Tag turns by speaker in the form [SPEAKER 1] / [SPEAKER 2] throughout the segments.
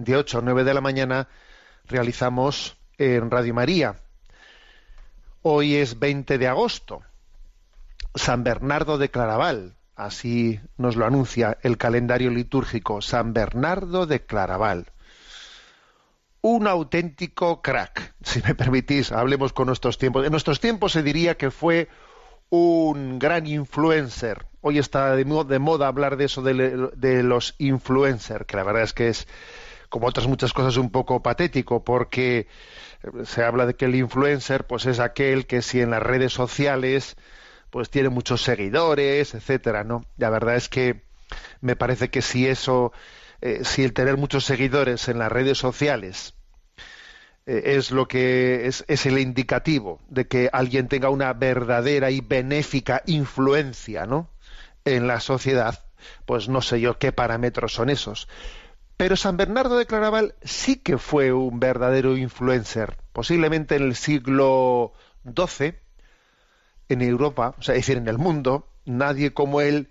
[SPEAKER 1] de 8 a 9 de la mañana, realizamos en Radio María. Hoy es 20 de agosto, San Bernardo de Claraval, así nos lo anuncia el calendario litúrgico, San Bernardo de Claraval un auténtico crack, si me permitís, hablemos con nuestros tiempos. En nuestros tiempos se diría que fue un gran influencer. Hoy está de, moda hablar de eso de, los influencers, que la verdad es que es, como otras muchas cosas, un poco patético, porque se habla de que el influencer pues es aquel que si en las redes sociales pues tiene muchos seguidores, etcétera, ¿no? La verdad es que me parece que si eso eh, si el tener muchos seguidores en las redes sociales eh, es lo que es, es, el indicativo de que alguien tenga una verdadera y benéfica influencia ¿no? en la sociedad, pues no sé yo qué parámetros son esos. Pero San Bernardo de Claraval sí que fue un verdadero influencer, posiblemente en el siglo XII, en Europa, o sea, es decir, en el mundo, nadie como él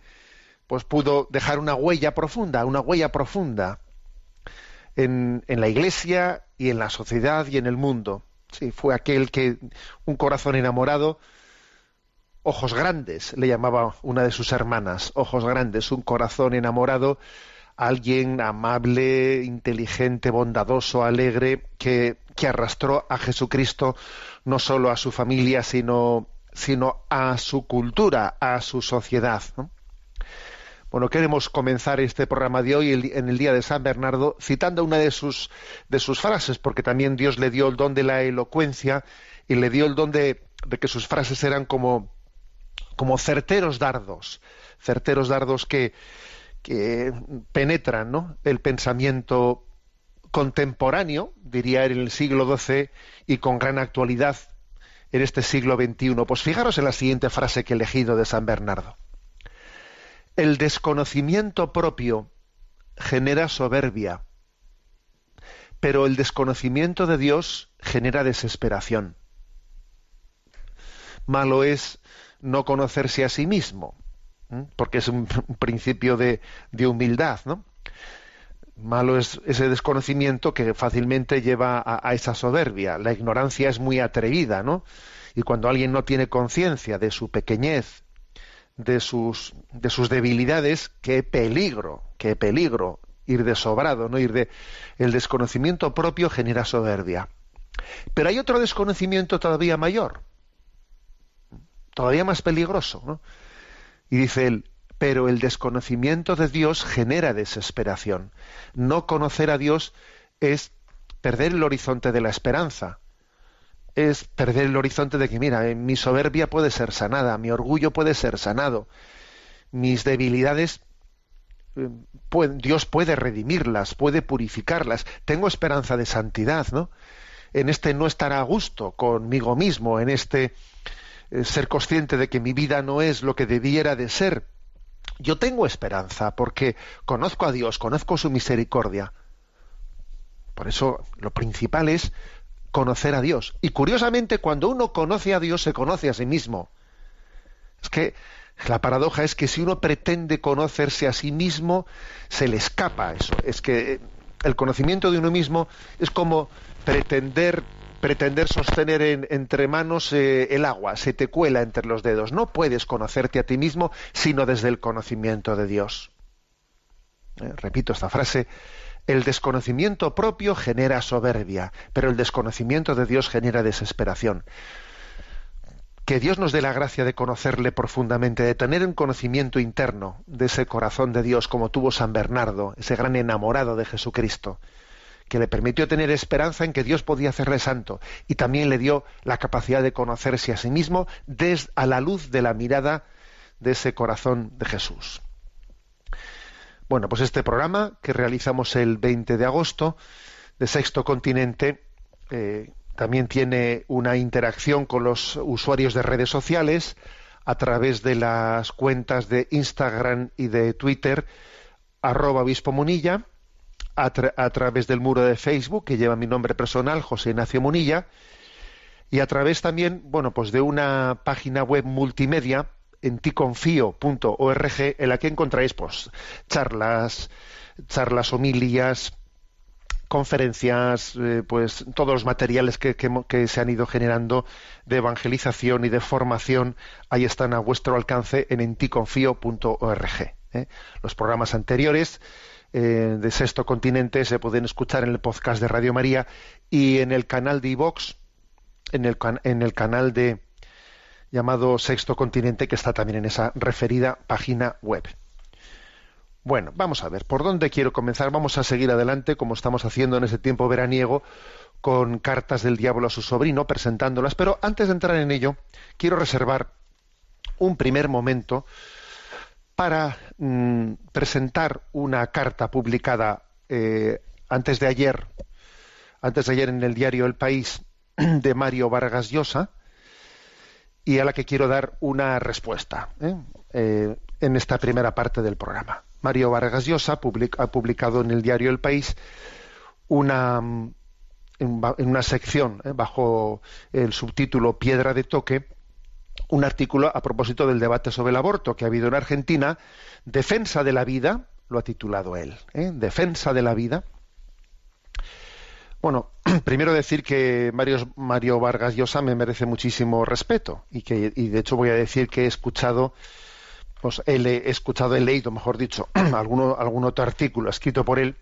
[SPEAKER 1] pues pudo dejar una huella profunda, una huella profunda en, la Iglesia y en la sociedad y en el mundo. Sí, fue aquel que un corazón enamorado, ojos grandes, le llamaba una de sus hermanas, ojos grandes, un corazón enamorado, alguien amable, inteligente, bondadoso, alegre, que, arrastró a Jesucristo no solo a su familia, sino, a su cultura, a su sociedad. ¿no? Bueno, queremos comenzar este programa de hoy en el día de San Bernardo citando una de sus, frases, porque también Dios le dio el don de la elocuencia y le dio el don de, que sus frases eran como certeros dardos, certeros dardos que, que penetran ¿no? el pensamiento contemporáneo, diría en el siglo XII, y con gran actualidad en este siglo XXI. Pues fijaros en la siguiente frase que he elegido de San Bernardo. El desconocimiento propio genera soberbia, pero el desconocimiento de Dios genera desesperación. Malo es no conocerse a sí mismo, porque es un, principio de, humildad, ¿no? Malo es ese desconocimiento que fácilmente lleva a, esa soberbia. La ignorancia es muy atrevida, ¿no? Y cuando alguien no tiene conciencia de su pequeñez de sus, de sus debilidades, qué peligro, qué peligro ir de sobrado, no ir de el desconocimiento propio genera soberbia. Pero hay otro desconocimiento todavía mayor, todavía más peligroso, ¿no? Y dice él, pero el desconocimiento de Dios genera desesperación. No conocer a Dios es perder el horizonte de la esperanza es perder el horizonte de que, mira, mi soberbia puede ser sanada, mi orgullo puede ser sanado, mis debilidades, eh, Dios puede redimirlas, puede purificarlas, tengo esperanza de santidad, ¿no? En este no estar a gusto conmigo mismo, en este eh, ser consciente de que mi vida no es lo que debiera de ser. Yo tengo esperanza porque conozco a Dios, conozco su misericordia. Por eso lo principal es conocer a Dios. Y curiosamente, cuando uno conoce a Dios, se conoce a sí mismo. Es que la paradoja es que si uno pretende conocerse a sí mismo, se le escapa eso. Es que el conocimiento de uno mismo es como pretender pretender sostener entre manos eh, el agua, se te cuela entre los dedos. No puedes conocerte a ti mismo sino desde el conocimiento de Dios. Eh, repito esta frase el desconocimiento propio genera soberbia, pero el desconocimiento de Dios genera desesperación. Que Dios nos dé la gracia de conocerle profundamente, de tener un conocimiento interno de ese corazón de Dios como tuvo San Bernardo, ese gran enamorado de Jesucristo, que le permitió tener esperanza en que Dios podía hacerle santo y también le dio la capacidad de conocerse a sí mismo desde a la luz de la mirada de ese corazón de Jesús. Bueno, pues este programa que realizamos el 20 de agosto de Sexto Continente eh, también tiene una interacción con los usuarios de redes sociales a través de las cuentas de Instagram y de Twitter, arroba obispo Munilla, a, través del muro de Facebook que lleva mi nombre personal, José Ignacio Munilla, y a través también, bueno, pues de una página web multimedia en ticonfío.org en la que encontráis pues charlas, charlas, homilías, conferencias, eh, pues todos los materiales que, se han ido generando de evangelización y de formación, ahí están a vuestro alcance en enticonfío.org. ¿eh? Los programas anteriores eh, de Sexto Continente se pueden escuchar en el podcast de Radio María y en el canal de iVox, en el, en el canal de llamado Sexto Continente, que está también en esa referida página web. Bueno, vamos a ver, ¿por dónde quiero comenzar? Vamos a seguir adelante, como estamos haciendo en ese tiempo veraniego, con cartas del diablo a su sobrino, presentándolas, pero antes de entrar en ello, quiero reservar un primer momento para mm, presentar una carta publicada eh, antes de ayer, antes de ayer en el diario El País, de Mario Vargas Llosa, y a la que quiero dar una respuesta ¿eh? Eh, en esta primera parte del programa. Mario Vargas Llosa ha publicado en el diario El País una, en, una sección bajo el subtítulo Piedra de Toque, un artículo a propósito del debate sobre el aborto que ha habido en Argentina, Defensa de la vida, lo ha titulado él, Defensa de la vida, bueno, primero decir que Mario, Mario Vargas Llosa me merece muchísimo respeto y que y de hecho voy a decir que he escuchado pues he, escuchado, he leído, mejor dicho, alguno, algún otro artículo escrito por él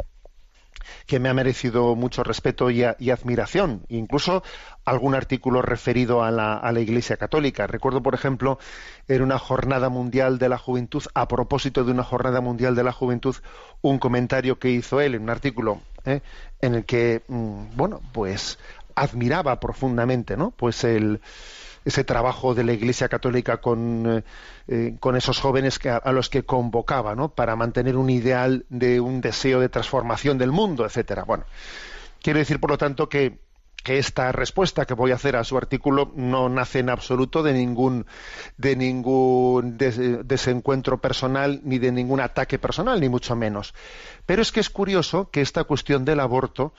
[SPEAKER 1] que me ha merecido mucho respeto y, admiración, incluso algún artículo referido a la, a la, Iglesia Católica. Recuerdo, por ejemplo, en una jornada mundial de la juventud, a propósito de una jornada mundial de la juventud, un comentario que hizo él en un artículo ¿eh? en el que, mm, bueno, pues admiraba profundamente, ¿no? Pues el, ese trabajo de la Iglesia Católica con, eh, eh, con esos jóvenes a, los que convocaba, ¿no? Para mantener un ideal de un deseo de transformación del mundo, etcétera. Bueno, quiero decir, por lo tanto, que, que esta respuesta que voy a hacer a su artículo no nace en absoluto de ningún de ningún desencuentro personal ni de ningún ataque personal ni mucho menos pero es que es curioso que esta cuestión del aborto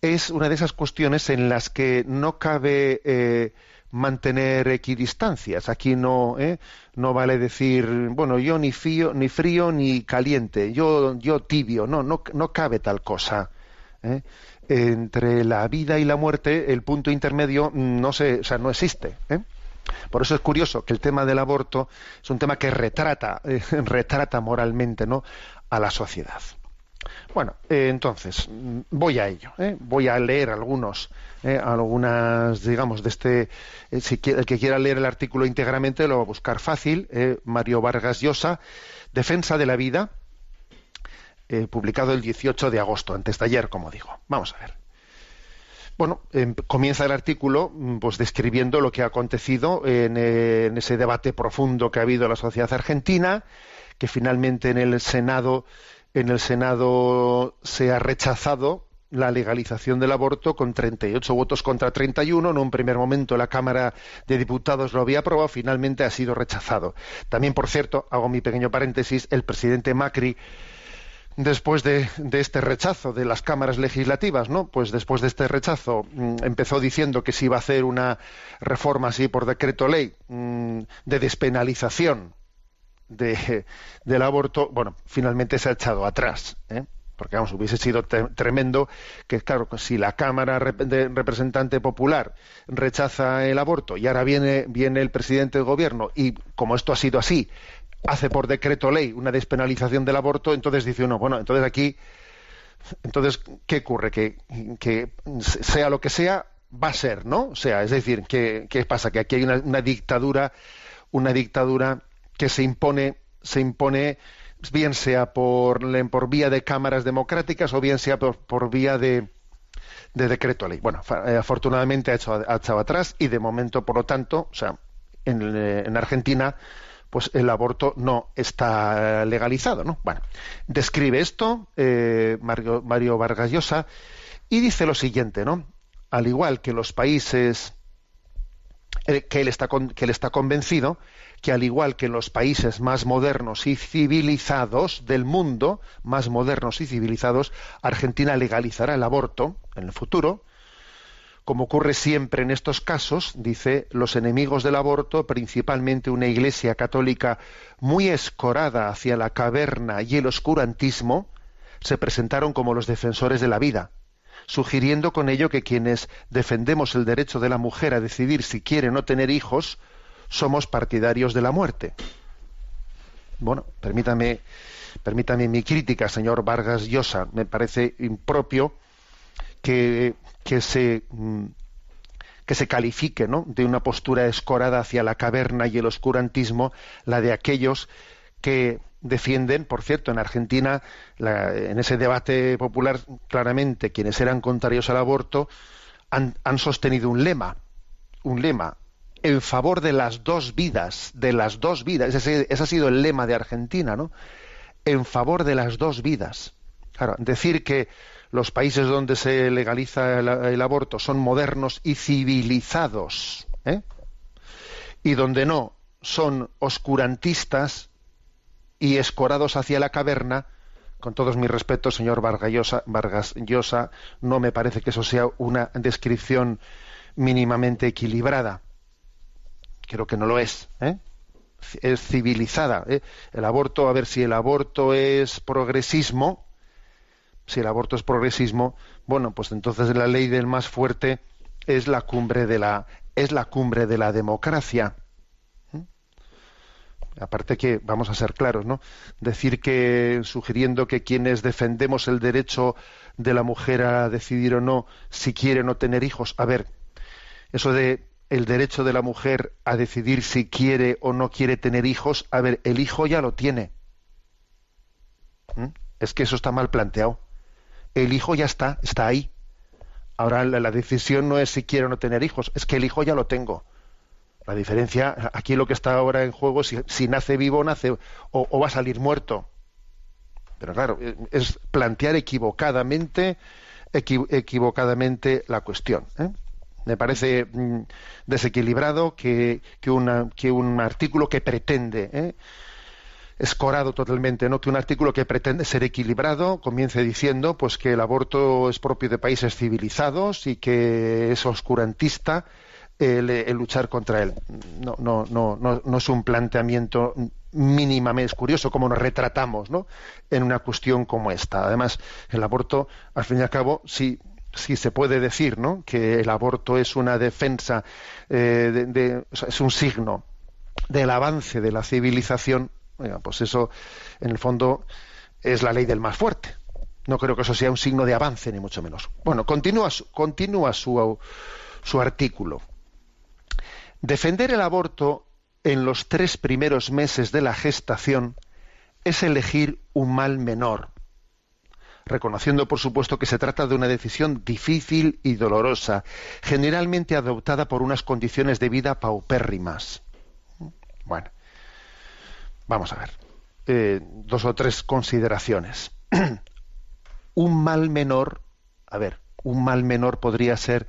[SPEAKER 1] es una de esas cuestiones en las que no cabe eh, mantener equidistancias. Aquí no, ¿eh? no vale decir, bueno, yo ni frío, ni frío ni caliente, yo, yo tibio, no, no, no cabe tal cosa. ¿eh? Entre la vida y la muerte, el punto intermedio no se, o sea, no existe. ¿eh? Por eso es curioso que el tema del aborto es un tema que retrata, retrata moralmente, ¿no? a la sociedad. Bueno, eh, entonces, voy a ello. ¿eh? Voy a leer algunos, ¿eh? algunas, digamos, de este. si el que quiera leer el artículo íntegramente lo va a buscar fácil. Mario Vargas Llosa, Defensa de la Vida, publicado el 18 de agosto, antes de ayer, como digo. Vamos a ver. Bueno, em, comienza el artículo mm, pues describiendo lo que ha acontecido en, en ese debate profundo que ha habido en la sociedad argentina, que finalmente en el Senado en el Senado se ha rechazado la legalización del aborto con 38 votos contra 31. En un primer momento la Cámara de Diputados lo había aprobado, finalmente ha sido rechazado. También, por cierto, hago mi pequeño paréntesis, el presidente Macri después de, este rechazo de las cámaras legislativas, ¿no? Pues después de este rechazo mm, empezó diciendo que se iba a hacer una reforma así por decreto ley mm, de despenalización de, del aborto, bueno, finalmente se ha echado atrás. ¿eh? Porque, vamos, hubiese sido tremendo que, claro, si la Cámara Representante Popular rechaza el aborto y ahora viene, viene el presidente del Gobierno y, como esto ha sido así, hace por decreto ley una despenalización del aborto, entonces dice uno, bueno, entonces aquí, entonces, ¿qué ocurre? Que, que sea lo que sea, va a ser, ¿no? O sea, es decir, ¿qué, qué pasa? Que aquí hay una, una dictadura, una dictadura que se impone, se impone bien sea por, por vía de cámaras democráticas o bien sea por, vía de, de decreto ley. Bueno, eh, afortunadamente ha, hecho, ha echado atrás y de momento, por lo tanto, o sea, en, en, Argentina, pues el aborto no está legalizado, ¿no? Bueno, describe esto eh, Mario, Mario Vargas Llosa y dice lo siguiente, ¿no? Al igual que los países eh, que él está que él está convencido que al igual que en los países más modernos y civilizados del mundo, más modernos y civilizados, Argentina legalizará el aborto en el futuro, como ocurre siempre en estos casos, dice, los enemigos del aborto, principalmente una iglesia católica muy escorada hacia la caverna y el oscurantismo, se presentaron como los defensores de la vida, sugiriendo con ello que quienes defendemos el derecho de la mujer a decidir si quiere o no tener hijos, somos partidarios de la muerte. Bueno, permítame, permítame mi crítica, señor Vargas Llosa. Me parece impropio que, que se mm, que se califique de una postura escorada hacia la caverna y el oscurantismo, la de aquellos que defienden, por cierto, en Argentina, en ese debate popular, claramente quienes eran contrarios al aborto han, han sostenido un lema, un lema, en favor de las dos vidas, de las dos vidas. Ese, ese, ha sido el lema de Argentina, ¿no? En favor de las dos vidas. Claro, decir que los países donde se legaliza el, aborto son modernos y civilizados, ¿eh? y donde no son oscurantistas y escorados hacia la caverna, con todos mis respetos, señor Vargas Vargas Llosa, no me parece que eso sea una descripción mínimamente equilibrada creo que no lo es. ¿eh? Es civilizada. ¿eh? El aborto, a ver si el aborto es progresismo, si el aborto es progresismo, bueno, pues entonces la ley del más fuerte es la cumbre de la es la cumbre de la democracia. ¿eh? Aparte que vamos a ser claros, ¿no? Decir que sugiriendo que quienes defendemos el derecho de la mujer a decidir o no si quiere o no tener hijos, a ver, eso de el derecho de la mujer a decidir si quiere o no quiere tener hijos, a ver, el hijo ya lo tiene. ¿Mm? Es que eso está mal planteado. El hijo ya está, está ahí. Ahora la, decisión no es si quiero o no tener hijos, es que el hijo ya lo tengo. La diferencia, aquí lo que está ahora en juego es si, nace vivo nace, o, va a salir muerto. Pero claro, es plantear equivocadamente, equivocadamente la cuestión. ¿eh? Me parece mm, desequilibrado que, que, un artículo que pretende, ¿eh? escorado totalmente, ¿no? Que un artículo que pretende ser equilibrado comience diciendo pues que el aborto es propio de países civilizados y que es oscurantista el, luchar contra él. No, no, no, no, no es un planteamiento mínimamente es curioso cómo nos retratamos ¿no? en una cuestión como esta. Además, el aborto, al fin y al cabo, sí si se puede decir ¿no? que el aborto es una defensa, eh, es un signo del avance de la civilización, pues eso en el fondo es la ley del más fuerte. No creo que eso sea un signo de avance, ni mucho menos. Bueno, continúa, continúa su, su artículo. Defender el aborto en los tres primeros meses de la gestación es elegir un mal menor reconociendo por supuesto que se trata de una decisión difícil y dolorosa, generalmente adoptada por unas condiciones de vida paupérrimas. Bueno, vamos a ver. Eh, dos o tres consideraciones. un mal menor, a ver, un mal menor podría ser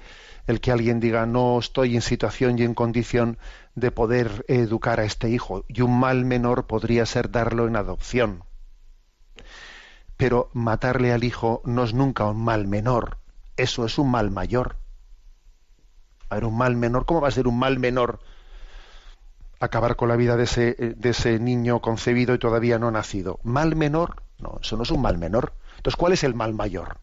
[SPEAKER 1] el que alguien diga no estoy en situación y en condición de poder educar a este hijo. Y un mal menor podría ser darlo en adopción pero matarle al hijo no es nunca un mal menor, eso es un mal mayor. A ver, un mal menor, ¿cómo va a ser un mal menor acabar con la vida de ese, de ese niño concebido y todavía no nacido? ¿Mal menor? No, eso no es un mal menor. Entonces, ¿cuál es el mal mayor?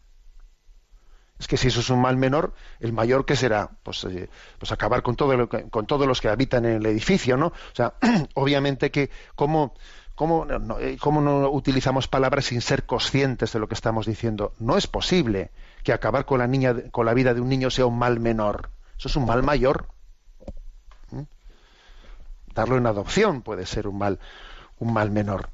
[SPEAKER 1] Es que si eso es un mal menor, el mayor que será, pues, eh, pues acabar con todo lo con todos los que habitan en el edificio, ¿no? O sea, obviamente que cómo eh, ¿Cómo no, utilizamos palabras sin ser conscientes de lo que estamos diciendo? No es posible que acabar con la, niña, con la vida de un niño sea un mal menor. Eso es un mal mayor. ¿Mm? Darlo en adopción puede ser un mal, un mal menor.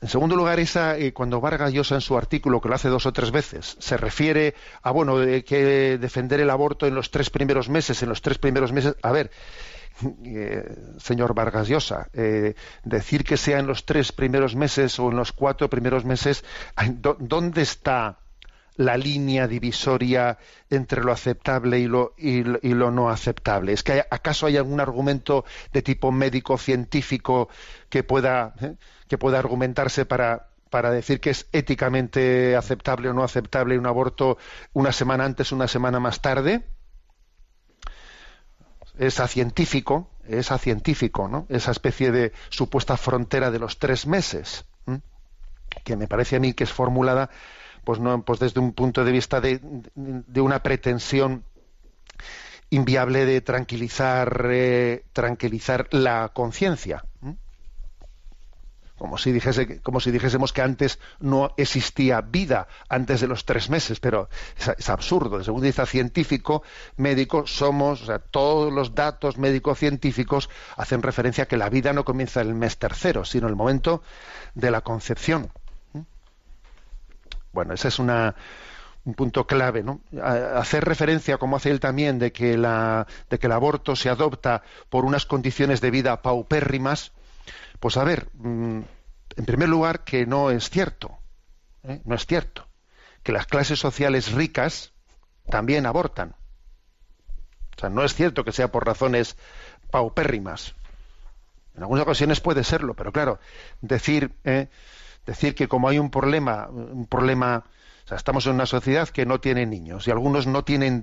[SPEAKER 1] En segundo lugar, esa, eh, cuando Vargas Llosa en su artículo, que lo hace dos o tres veces, se refiere a bueno, que defender el aborto en los tres primeros meses, en los tres primeros meses. A ver, señor Vargas Llosa, decir que sea en los tres primeros meses o en los cuatro primeros meses, ¿dónde está la línea divisoria entre lo aceptable y lo, y, lo no aceptable? ¿Es que acaso hay algún argumento de tipo médico científico que pueda, ¿eh? que pueda argumentarse para, para decir que es éticamente aceptable o no aceptable un aborto una semana antes, una semana más tarde? Es a científico, es a científico, ¿no? Esa especie de supuesta frontera de los tres meses, que me parece a mí que es formulada pues no pues desde un punto de vista de, una pretensión inviable de tranquilizar eh, tranquilizar la conciencia como si como si dijésemos que antes no existía vida antes de los tres meses pero es, absurdo. Desde un punto de vista científico médico somos todos los datos médico científicos hacen referencia a que la vida no comienza en el mes tercero sino el momento de la concepción. Bueno, ese es un punto clave, ¿no? Hacer referencia, como hace él también, de que, la, de que el aborto se adopta por unas condiciones de vida paupérrimas, pues a ver, mm, en primer lugar, que no es cierto, ¿eh? no es cierto, que las clases sociales ricas también abortan. O sea, no es cierto que sea por razones paupérrimas. En algunas ocasiones puede serlo, pero claro, decir ¿eh? decir que como hay un problema, un problema, o sea, estamos en una sociedad que no tiene niños y algunos no tienen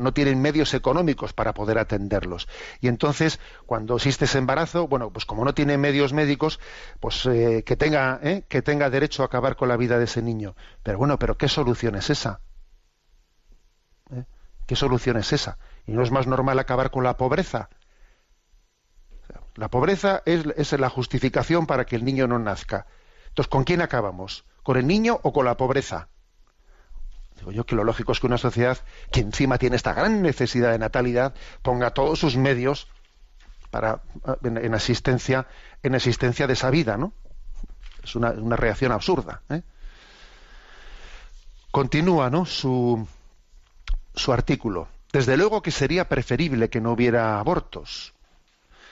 [SPEAKER 1] no tienen medios económicos para poder atenderlos. Y entonces, cuando existe ese embarazo, bueno, pues como no tiene medios médicos, pues eh, que tenga ¿eh? que tenga derecho a acabar con la vida de ese niño. Pero bueno, pero qué solución es esa? ¿Eh? ¿Qué solución es esa? ¿Y no es más normal acabar con la pobreza? La pobreza es, es la justificación para que el niño no nazca. Entonces, ¿con quién acabamos? ¿Con el niño o con la pobreza? Digo yo que lo lógico es que una sociedad que encima tiene esta gran necesidad de natalidad ponga todos sus medios para en, asistencia en asistencia de esa vida, ¿no? Es una, reacción absurda. ¿eh? Continúa, ¿no? Su, su artículo. Desde luego que sería preferible que no hubiera abortos,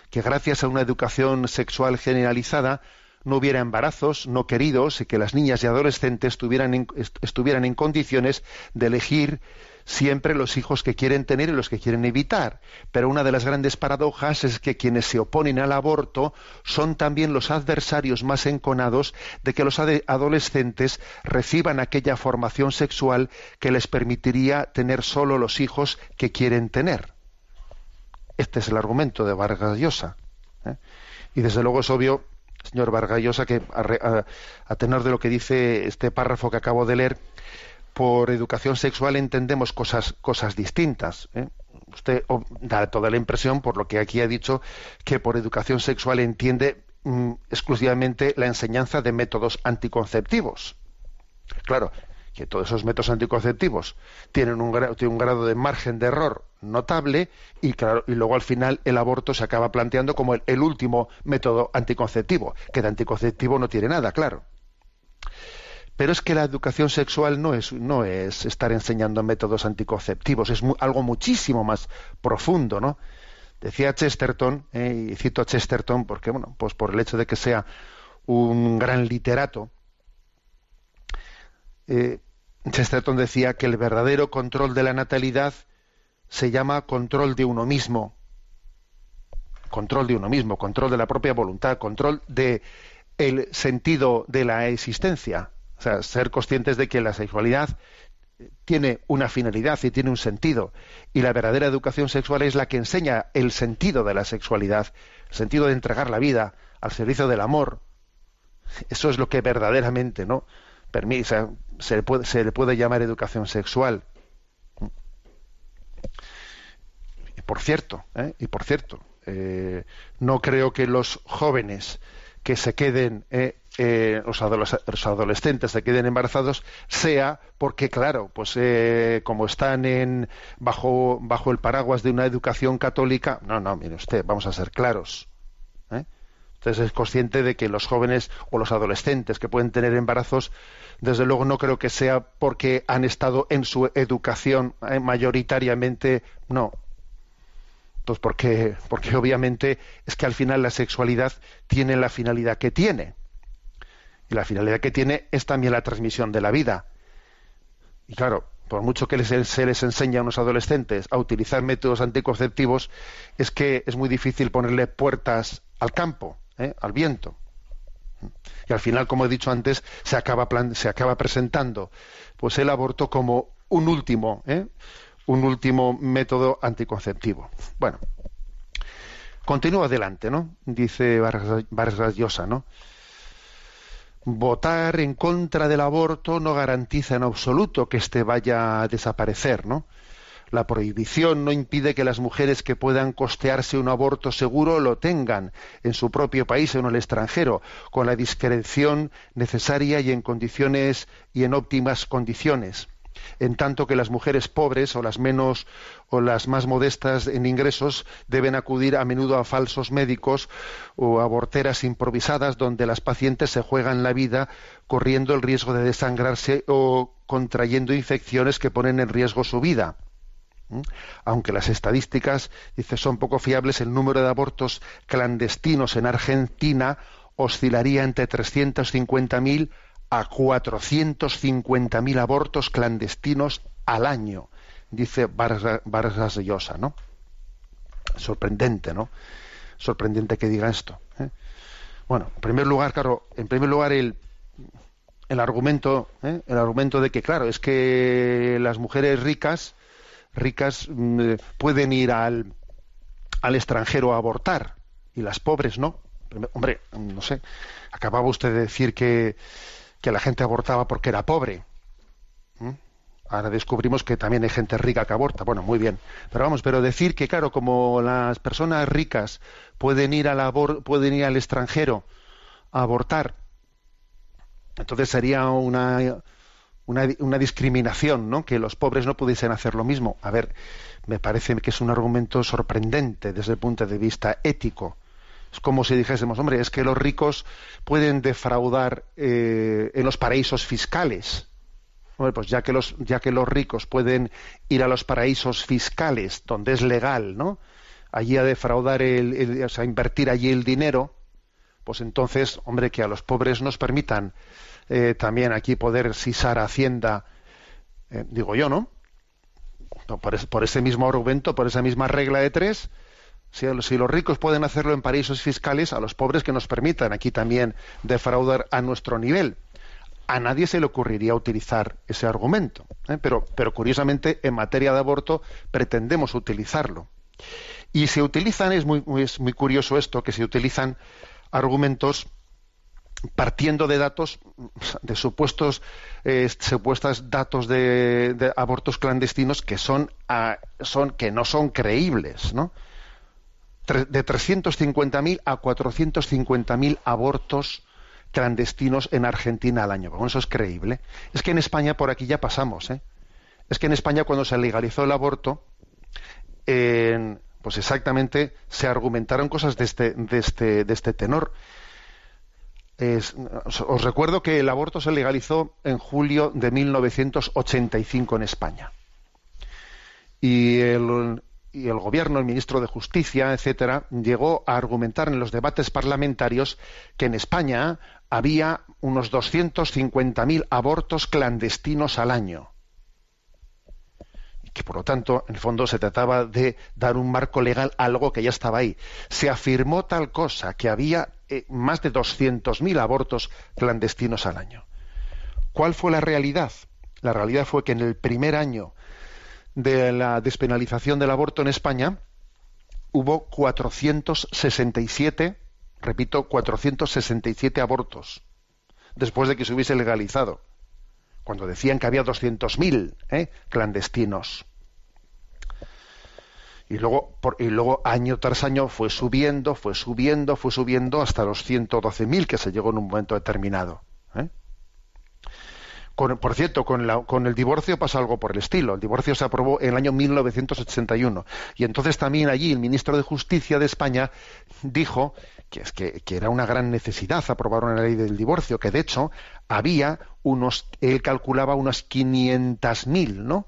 [SPEAKER 1] que gracias a una educación sexual generalizada no hubiera embarazos no queridos y que las niñas y adolescentes estuvieran en, condiciones de elegir siempre los hijos que quieren tener y los que quieren evitar. Pero una de las grandes paradojas es que quienes se oponen al aborto son también los adversarios más enconados de que los adolescentes reciban aquella formación sexual que les permitiría tener solo los hijos que quieren tener. Este es el argumento de Vargas Llosa. ¿eh? Y desde luego es obvio señor Vargallosa, que a, tenor de lo que dice este párrafo que acabo de leer, por educación sexual entendemos cosas, cosas distintas. ¿eh? Usted da toda la impresión, por lo que aquí ha dicho, que por educación sexual entiende mm, exclusivamente la enseñanza de métodos anticonceptivos. Claro, que todos esos métodos anticonceptivos tienen un, grado de margen de error notable y, claro, y luego al final el aborto se acaba planteando como el, último método anticonceptivo, que de anticonceptivo no tiene nada, claro. Pero es que la educación sexual no es, no es estar enseñando métodos anticonceptivos, es algo muchísimo más profundo, ¿no? Decía Chesterton, eh, y cito a Chesterton porque, bueno, pues por el hecho de que sea un gran literato, eh, Chesterton decía que el verdadero control de la natalidad se llama control de uno mismo. Control de uno mismo, control de la propia voluntad, control de el sentido de la existencia. O sea, ser conscientes de que la sexualidad tiene una finalidad y tiene un sentido. Y la verdadera educación sexual es la que enseña el sentido de la sexualidad, el sentido de entregar la vida al servicio del amor. Eso es lo que verdaderamente, ¿no? Permite, se le puede, se le puede llamar educación sexual. Y por cierto, ¿eh? y por cierto, eh, no creo que los jóvenes que se queden, eh, los, adolescentes se queden embarazados, sea porque, claro, pues como están en, bajo, bajo el paraguas de una educación católica, no, no, mire usted, vamos a ser claros. Entonces es consciente de que los jóvenes o los adolescentes que pueden tener embarazos desde luego no creo que sea porque han estado en su educación eh, mayoritariamente, no. Pues porque, porque obviamente es que al final la sexualidad tiene la finalidad que tiene. Y la finalidad que tiene es también la transmisión de la vida. Y claro, por mucho que se les enseña a unos adolescentes a utilizar métodos anticonceptivos, es que es muy difícil ponerle puertas al campo, ¿eh? al viento. Y al final, como he dicho antes, se acaba, se acaba presentando pues el aborto como un último, ¿eh? un último método anticonceptivo. Bueno, continúo adelante, ¿no? Dice Vargas Llosa, ¿no? votar en contra del aborto no garantiza en absoluto que éste vaya a desaparecer, ¿no? La prohibición no impide que las mujeres que puedan costearse un aborto seguro lo tengan en su propio país o en el extranjero, con la discreción necesaria y en condiciones y en óptimas condiciones en tanto que las mujeres pobres o las menos o las más modestas en ingresos deben acudir a menudo a falsos médicos o aborteras improvisadas donde las pacientes se juegan la vida corriendo el riesgo de desangrarse o contrayendo infecciones que ponen en riesgo su vida. Aunque las estadísticas, dice, son poco fiables, el número de abortos clandestinos en Argentina oscilaría entre 350.000 a 450.000 abortos clandestinos al año, dice Vargas Llosa, ¿no? Sorprendente, ¿no? Sorprendente que diga esto. ¿eh? Bueno, en primer lugar, claro, en primer lugar el, el argumento, ¿eh? el argumento de que, claro, es que las mujeres ricas, ricas mm, pueden ir al, al extranjero a abortar y las pobres no. Hombre, no sé, acababa usted de decir que que la gente abortaba porque era pobre. ¿Mm? Ahora descubrimos que también hay gente rica que aborta. Bueno, muy bien. Pero vamos, pero decir que, claro, como las personas ricas pueden ir al, pueden ir al extranjero a abortar, entonces sería una, una, una, discriminación, ¿no? Que los pobres no pudiesen hacer lo mismo. A ver, me parece que es un argumento sorprendente desde el punto de vista ético. Es como si dijésemos, hombre, es que los ricos pueden defraudar eh, en los paraísos fiscales. Hombre, pues ya que, los, ya que los ricos pueden ir a los paraísos fiscales, donde es legal, ¿no? Allí a defraudar, el, o sea, invertir allí el dinero, pues entonces, hombre, que a los pobres nos permitan eh, también aquí poder sisar Hacienda, eh, digo yo, ¿no? Por, por ese mismo argumento, por esa misma regla de tres, si, los ricos pueden hacerlo en paraísos fiscales, a los pobres que nos permitan aquí también defraudar a nuestro nivel. A nadie se le ocurriría utilizar ese argumento, ¿eh? pero, pero curiosamente en materia de aborto pretendemos utilizarlo. Y se utilizan, es muy, muy curioso esto, que se utilizan argumentos partiendo de datos, de supuestos, eh, supuestos datos de, abortos clandestinos que son, ah, son, que no son creíbles, ¿no? de 350.000 a 450.000 abortos clandestinos en Argentina al año. Bueno, eso es creíble. Es que en España por aquí ya pasamos. ¿eh? Es que en España cuando se legalizó el aborto, pues exactamente se argumentaron cosas de este, de este, de este tenor. Os recuerdo que el aborto se legalizó en julio de 1985 en España. Y el, y el gobierno, el ministro de Justicia, etcétera, llegó a argumentar en los debates parlamentarios que en España había unos 250.000 abortos clandestinos al año. Que por lo tanto, en el fondo, se trataba de dar un marco legal a algo que ya estaba ahí. Se afirmó tal cosa, que había eh, más de 200.000 abortos clandestinos al año. ¿Cuál fue la realidad? La realidad fue que en el primer año de la despenalización del aborto en España, hubo 467, repito, 467 abortos después de que se hubiese legalizado, cuando decían que había 200.000 ¿eh? clandestinos. Y luego, y luego año tras año fue subiendo, fue subiendo, fue subiendo hasta los 112.000 que se llegó en un momento determinado por cierto, con, el divorcio pasa algo por el estilo. El divorcio se aprobó en el año 1981. Y entonces también allí el ministro de Justicia de España dijo que, es que, era una gran necesidad aprobar una ley del divorcio, que de hecho había unos, él calculaba unas 500.000 ¿no?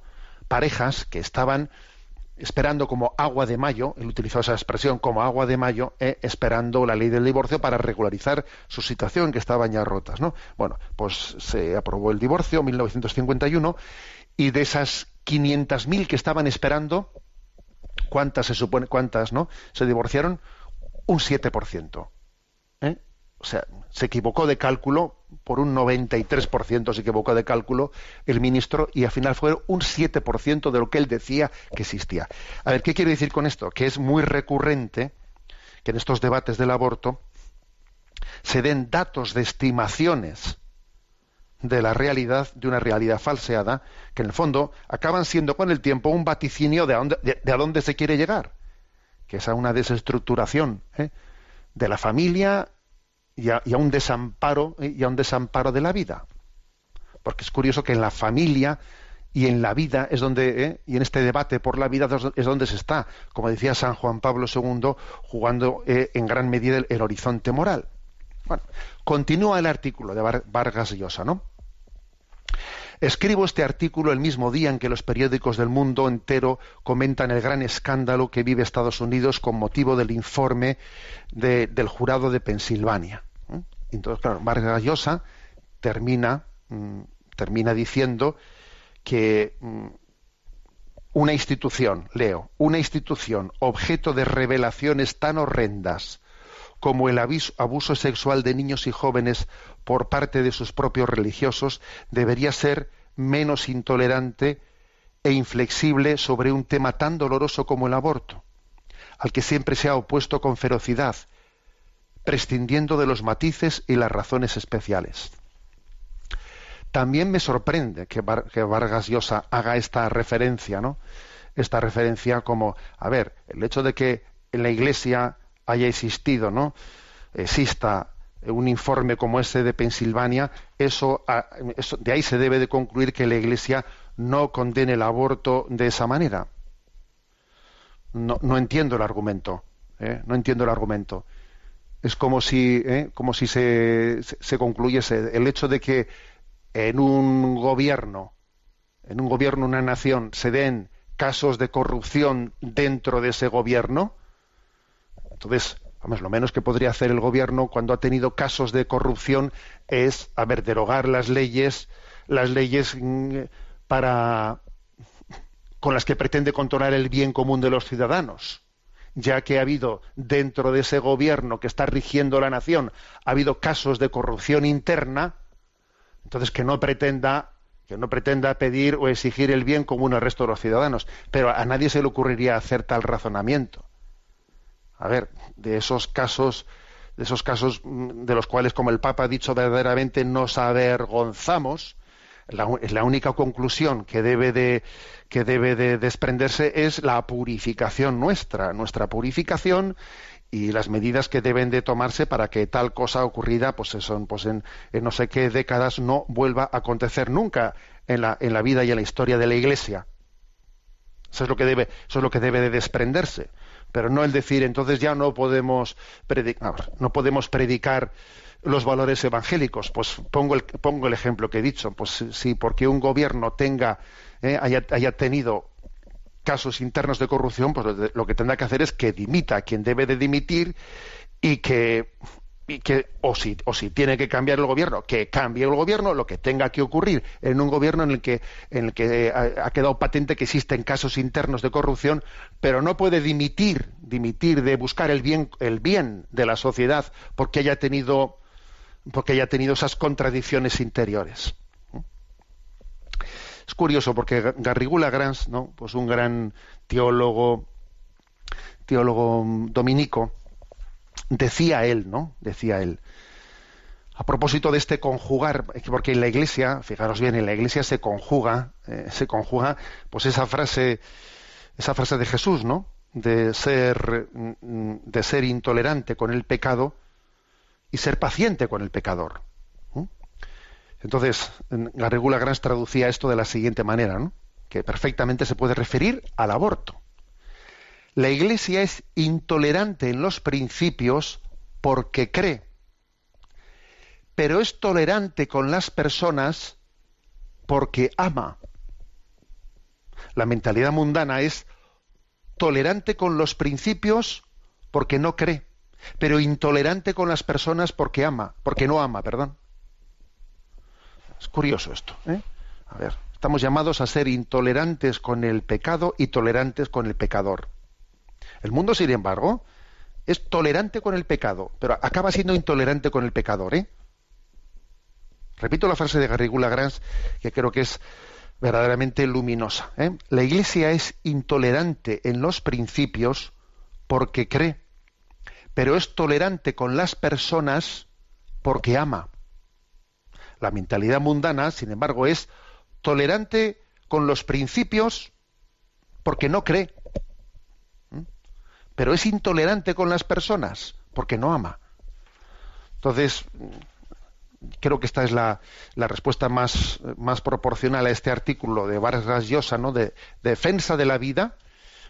[SPEAKER 1] parejas que estaban esperando como agua de mayo, él utilizó esa expresión como agua de mayo, eh, esperando la ley del divorcio para regularizar su situación que estaba ya rotas, ¿no? Bueno, pues se aprobó el divorcio en 1951 y de esas 500.000 que estaban esperando, ¿cuántas se supone, cuántas, no? Se divorciaron un 7%. ¿eh? O sea, se equivocó de cálculo por un 93% se equivocó de cálculo el ministro y al final fue un 7% de lo que él decía que existía. A ver, ¿qué quiero decir con esto? Que es muy recurrente que en estos debates del aborto se den datos de estimaciones de la realidad, de una realidad falseada, que en el fondo acaban siendo con el tiempo un vaticinio de a dónde, de, a dónde se quiere llegar, que es a una desestructuración ¿eh? de la familia y a, un desamparo ¿eh? y a un desamparo de la vida. Porque es curioso que en la familia y en la vida es donde ¿eh? y en este debate por la vida es donde se está, como decía San Juan Pablo II, jugando eh, en gran medida el, horizonte moral. Bueno, continúa el artículo de Vargas Llosa, ¿no? Escribo este artículo el mismo día en que los periódicos del mundo entero comentan el gran escándalo que vive Estados Unidos con motivo del informe del jurado de Pensilvania. Entonces, claro, Vargas Llosa termina, mm, diciendo que mm, una institución, leo, una institución objeto de revelaciones tan horrendas como el abuso sexual de niños y jóvenes por parte de sus propios religiosos debería ser menos intolerante e inflexible sobre un tema tan doloroso como el aborto, al que siempre se ha opuesto con ferocidad prescindiendo de los matices y las razones especiales. También me sorprende que, Vargas Llosa haga esta referencia, ¿no? Esta referencia como, a ver, el hecho de que en la Iglesia haya existido, ¿no? Exista un informe como ese de Pensilvania, eso, de ahí se debe de concluir que la Iglesia no condene el aborto de esa manera. No, no entiendo el argumento. ¿eh? No entiendo el argumento es como si, ¿eh? como si se, se, concluyese el hecho de que en un gobierno, en un gobierno, una nación, se den casos de corrupción dentro de ese gobierno. Entonces, vamos, lo menos que podría hacer el gobierno cuando ha tenido casos de corrupción es, a ver, derogar las leyes, las leyes mm, para con las que pretende controlar el bien común de los ciudadanos ya que ha habido dentro de ese gobierno que está rigiendo la nación, ha habido casos de corrupción interna, entonces que no pretenda que no pretenda pedir o exigir el bien común al resto de los ciudadanos, pero a nadie se le ocurriría hacer tal razonamiento. A ver, de esos casos, de esos casos mm, de los cuales, como el Papa ha dicho, verdaderamente nos avergonzamos, la, única conclusión que debe de que debe de desprenderse es la purificación nuestra, nuestra purificación y las medidas que deben de tomarse para que tal cosa ocurrida pues son pues en, no sé qué décadas no vuelva a acontecer nunca en la, en la vida y en la historia de la Iglesia. Eso es lo que debe, eso es lo que debe de desprenderse. Pero no el decir entonces ya no podemos predicar, no podemos predicar los valores evangélicos. Pues pongo el, pongo el ejemplo que he dicho. Pues si porque un gobierno tenga, eh, haya, tenido casos internos de corrupción, pues lo, que tendrá que hacer es que dimita a quien debe de dimitir y que, y que o, si, o si tiene que cambiar el gobierno, que cambie el gobierno, lo que tenga que ocurrir en un gobierno en el que, en el que ha, ha quedado patente que existen casos internos de corrupción, pero no puede dimitir, dimitir de buscar el bien, el bien de la sociedad porque haya tenido porque haya tenido esas contradicciones interiores. Es curioso porque Garrigula Grans, ¿no? pues un gran teólogo, teólogo dominico, decía él, ¿no? Decía él, a propósito de este conjugar, porque en la Iglesia, fijaros bien, en la Iglesia se conjuga, eh, se conjuga, pues esa frase, esa frase de Jesús, ¿no? De ser, mm, de ser intolerante con el pecado, y ser paciente con el pecador. Entonces, la regula Grans traducía esto de la siguiente manera, que perfectamente se puede referir al aborto. La Iglesia es intolerante en los principios porque cree, pero es tolerante con las personas porque ama. La mentalidad mundana es tolerante con los principios porque no cree, pero intolerante con las personas porque ama, porque no ama, perdón. Es curioso esto. ¿eh? A ver, estamos llamados a ser intolerantes con el pecado y tolerantes con el pecador. El mundo, sin embargo, es tolerante con el pecado, pero acaba siendo intolerante con el pecador. ¿eh? Repito la frase de Garrigula Grans, que creo que es verdaderamente luminosa. ¿eh? La Iglesia es intolerante en los principios porque cree, pero es tolerante con las personas porque ama. La mentalidad mundana, sin embargo, es tolerante con los principios porque no cree, pero es intolerante con las personas porque no ama. Entonces, creo que esta es la, respuesta más, más, proporcional a este artículo de Vargas Llosa, ¿no? De, defensa de la vida.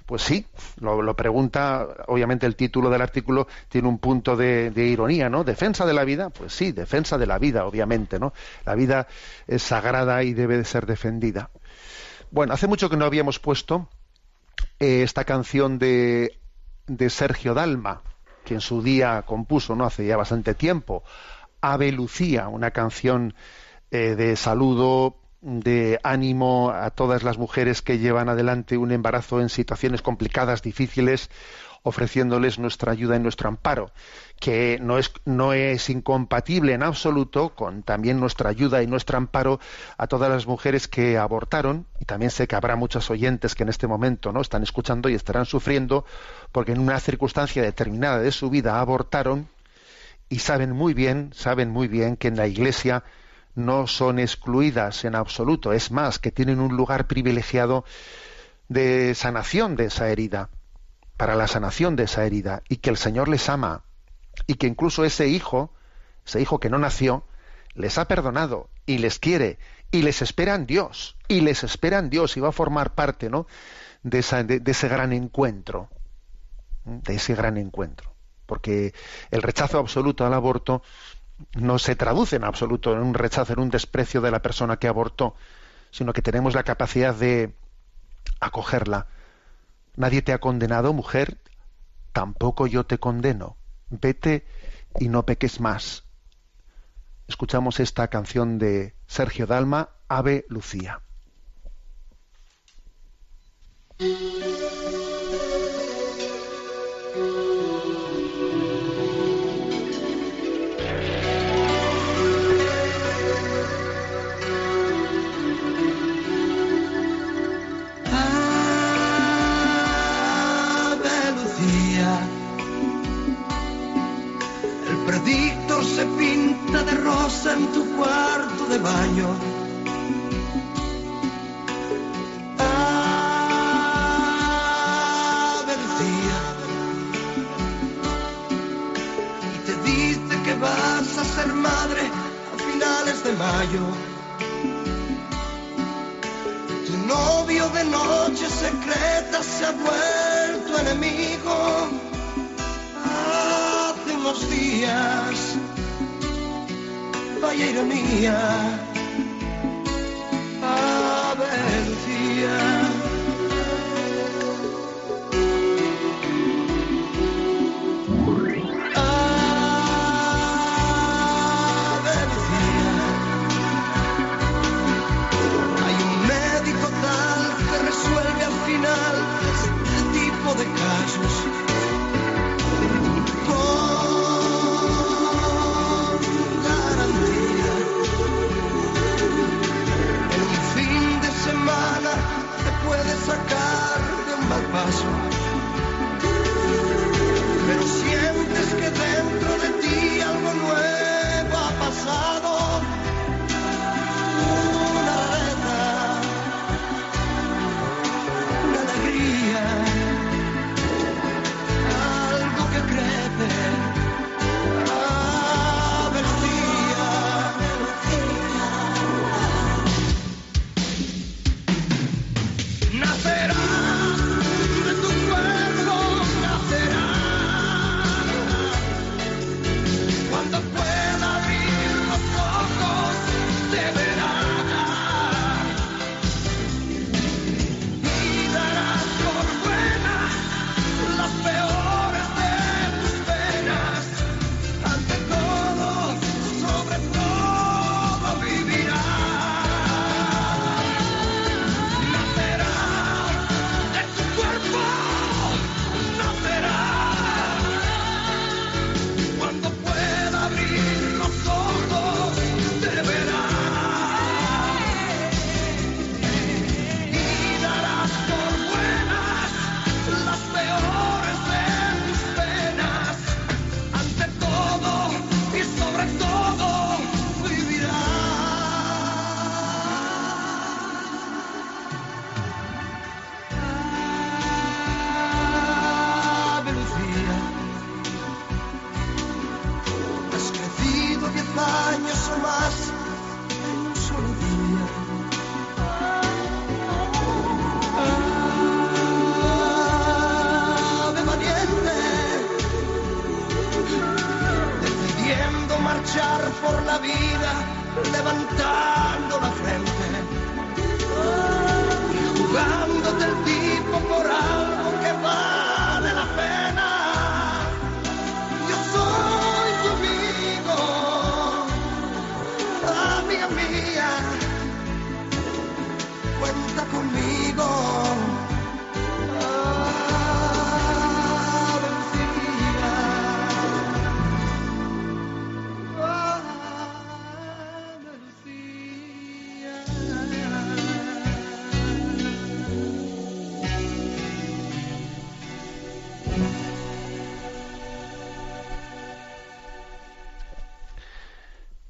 [SPEAKER 1] Pues sí, lo, pregunta, obviamente el título del artículo tiene un punto de, ironía, ¿no? Defensa de la vida, pues sí, defensa de la vida, obviamente, ¿no? La vida es sagrada y debe de ser defendida. Bueno, hace mucho que no habíamos puesto eh, esta canción de, de Sergio Dalma, que en su día compuso, ¿no? Hace ya bastante tiempo, Ave Lucía, una canción eh, de saludo, de ánimo a todas las mujeres que llevan adelante un embarazo en situaciones complicadas, difíciles, ofreciéndoles nuestra ayuda y nuestro amparo, que no es, no es incompatible en absoluto con también nuestra ayuda y nuestro amparo a todas las mujeres que abortaron, y también sé que habrá muchos oyentes que en este momento no están escuchando y estarán sufriendo porque en una circunstancia determinada de su vida abortaron y saben muy bien, saben muy bien que en la Iglesia no son excluidas en absoluto, es más, que tienen un lugar privilegiado de sanación de esa herida, para la sanación de esa herida, y que el Señor les ama, y que incluso ese hijo, ese hijo que no nació, les ha perdonado y les quiere, y les espera en Dios, y les espera en Dios, y va a formar parte ¿no? de, de ese gran encuentro, de ese gran encuentro porque el rechazo absoluto al aborto no se traduce en absoluto en un rechazo, en un desprecio de la persona que abortó, sino que tenemos la capacidad de acogerla. Nadie te ha condenado, mujer, tampoco yo te condeno. Vete y no peques más. Escuchamos esta canción de Sergio Dalma, Ave Lucía.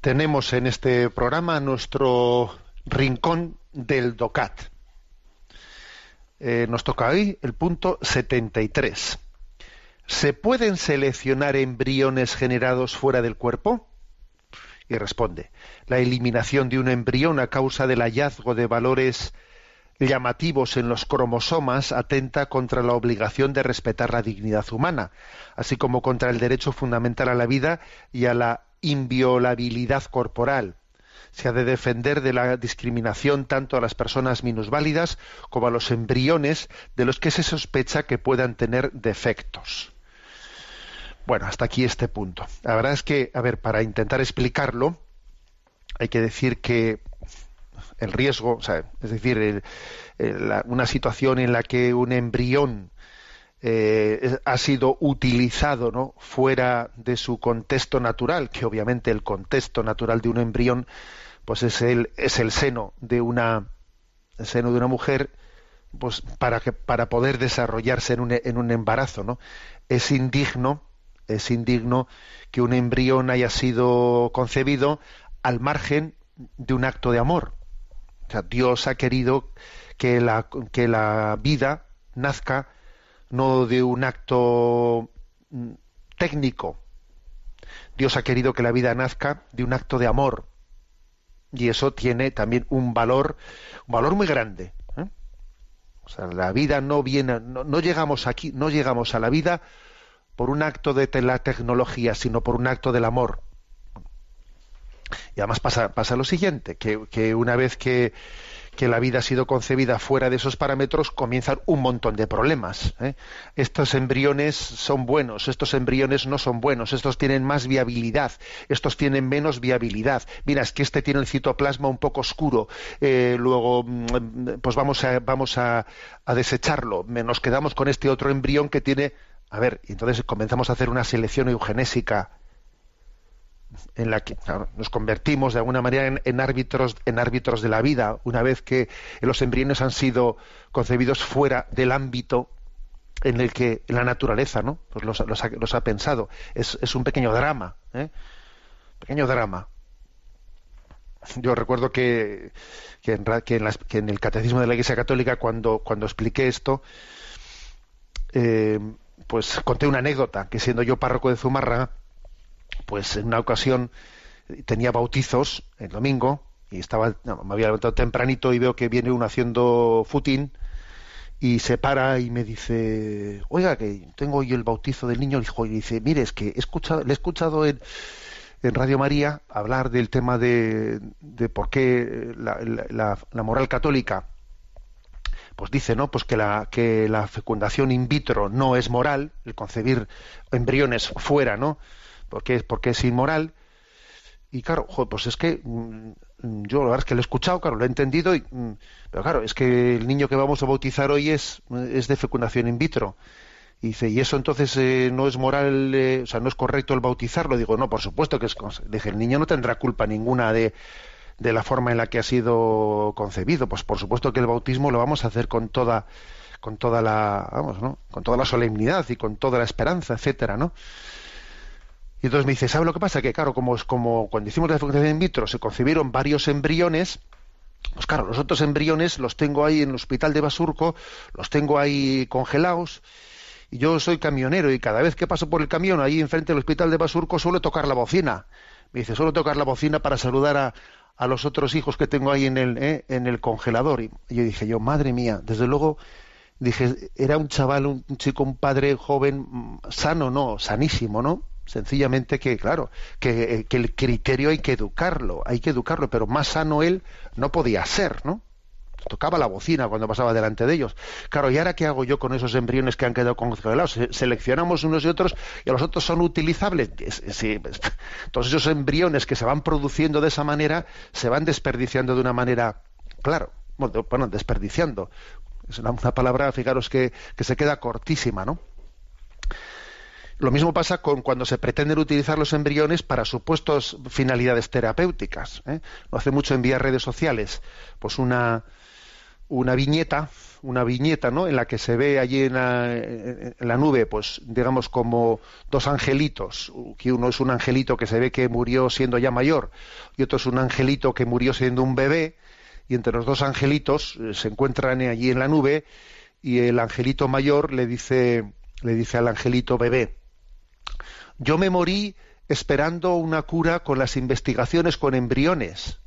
[SPEAKER 1] Tenemos en este programa nuestro rincón del DOCAT. Eh, nos toca hoy el punto 73. ¿Se pueden seleccionar embriones generados fuera del cuerpo? Y responde, la eliminación de un embrión a causa del hallazgo de valores llamativos en los cromosomas atenta contra la obligación de respetar la dignidad humana, así como contra el derecho fundamental a la vida y a la inviolabilidad corporal. Se ha de defender de la discriminación tanto a las personas minusválidas como a los embriones de los que se sospecha que puedan tener defectos. Bueno, hasta aquí este punto. La verdad es que, a ver, para intentar explicarlo, hay que decir que el riesgo, o sea, es decir, una situación en la que un embrión eh, ha sido utilizado ¿no? fuera de su contexto natural, que obviamente el contexto natural de un embrión pues es el, es el seno de una el seno de una mujer pues para que para poder desarrollarse en un, embarazo ¿no? es indigno es indigno que un embrión haya sido concebido al margen de un acto de amor o sea, Dios ha querido que la, que la vida nazca no de un acto mm, técnico. Dios ha querido que la vida nazca de un acto de amor. Y eso tiene también un valor, un valor muy grande. ¿eh? O sea, la vida no viene, no, llegamos aquí, no llegamos a la vida por un acto de la tecnología, sino por un acto del amor. Y además pasa, pasa lo siguiente, que, que una vez que, que la vida ha sido concebida fuera de esos parámetros, comienzan un montón de problemas. ¿eh? Estos embriones son buenos, estos embriones no son buenos, estos tienen más viabilidad, estos tienen menos viabilidad. Mira, es que este tiene el citoplasma un poco oscuro, eh, luego mm, pues vamos a, vamos a, a desecharlo, nos quedamos con este otro embrión que tiene... A ver, entonces comenzamos a hacer una selección eugenésica en la que nos convertimos de alguna manera en, árbitros en árbitros de la vida una vez que los embriones han sido concebidos fuera del ámbito en el que la naturaleza no pues los, ha, pensado. Es, un pequeño drama ¿eh? pequeño drama. Yo recuerdo que, que, en, el catecismo de la Iglesia Católica cuando cuando expliqué esto eh, pues conté una anécdota que siendo yo párroco de Zumarra pues en una ocasión tenía bautizos el domingo y estaba me había levantado tempranito y veo que viene uno haciendo footing y se para y me dice oiga que tengo hoy el bautizo del niño y dice mire es que he escuchado le he escuchado en, en Radio María hablar del tema de, de por qué la, la, moral católica pues dice no pues que la que la fecundación in vitro no es moral el concebir embriones fuera no porque, porque es inmoral. Y claro, pues es que mm, yo la verdad es que lo he escuchado, claro, lo he entendido, y, mm, pero claro, es que el niño que vamos a bautizar hoy es, es de fecundación in vitro. Y dice, ¿y eso entonces eh, no es moral, eh, o sea, no es correcto el bautizarlo? Digo, no, por supuesto que es. Dije, el niño no tendrá culpa ninguna de, de la forma en la que ha sido concebido. Pues por supuesto que el bautismo lo vamos a hacer con toda, con toda la, vamos, ¿no? Con toda la solemnidad y con toda la esperanza, etcétera, ¿no? Y entonces me dice, ¿sabe lo que pasa? Que claro, como, como cuando hicimos la fecundación in vitro se concibieron varios embriones, pues claro, los otros embriones los tengo ahí en el hospital de Basurco, los tengo ahí congelados, y yo soy camionero y cada vez que paso por el camión ahí enfrente del hospital de Basurco suelo tocar la bocina. Me dice, suelo tocar la bocina para saludar a, los otros hijos que tengo ahí en el, eh, en el congelador. Y yo dije, yo, madre mía, desde luego, dije, era un chaval, un chico, un padre joven, mm, sano, no, sanísimo, ¿no? Sencillamente que, claro, que, el criterio hay que educarlo, hay que educarlo, pero más sano él no podía ser, ¿no? Tocaba la bocina cuando pasaba delante de ellos. Claro, ¿y ahora qué hago yo con esos embriones que han quedado congelados? Seleccionamos unos y otros y a los otros son utilizables. Sí, todos esos embriones que se van produciendo de esa manera se van desperdiciando de una manera, claro, bueno, desperdiciando. Es una, palabra, fijaros, que, que se queda cortísima, ¿no? Lo mismo pasa con cuando se pretenden utilizar los embriones para supuestas finalidades terapéuticas. ¿eh? No hace mucho en vía redes sociales, pues una, una viñeta, una viñeta, ¿no? En la que se ve allí en la, nube, pues digamos como dos angelitos, que uno es un angelito que se ve que murió siendo ya mayor y otro es un angelito que murió siendo un bebé y entre los dos angelitos eh, se encuentran allí en la nube y el angelito mayor le dice le dice al angelito bebé yo me morí esperando una cura con las investigaciones con embriones.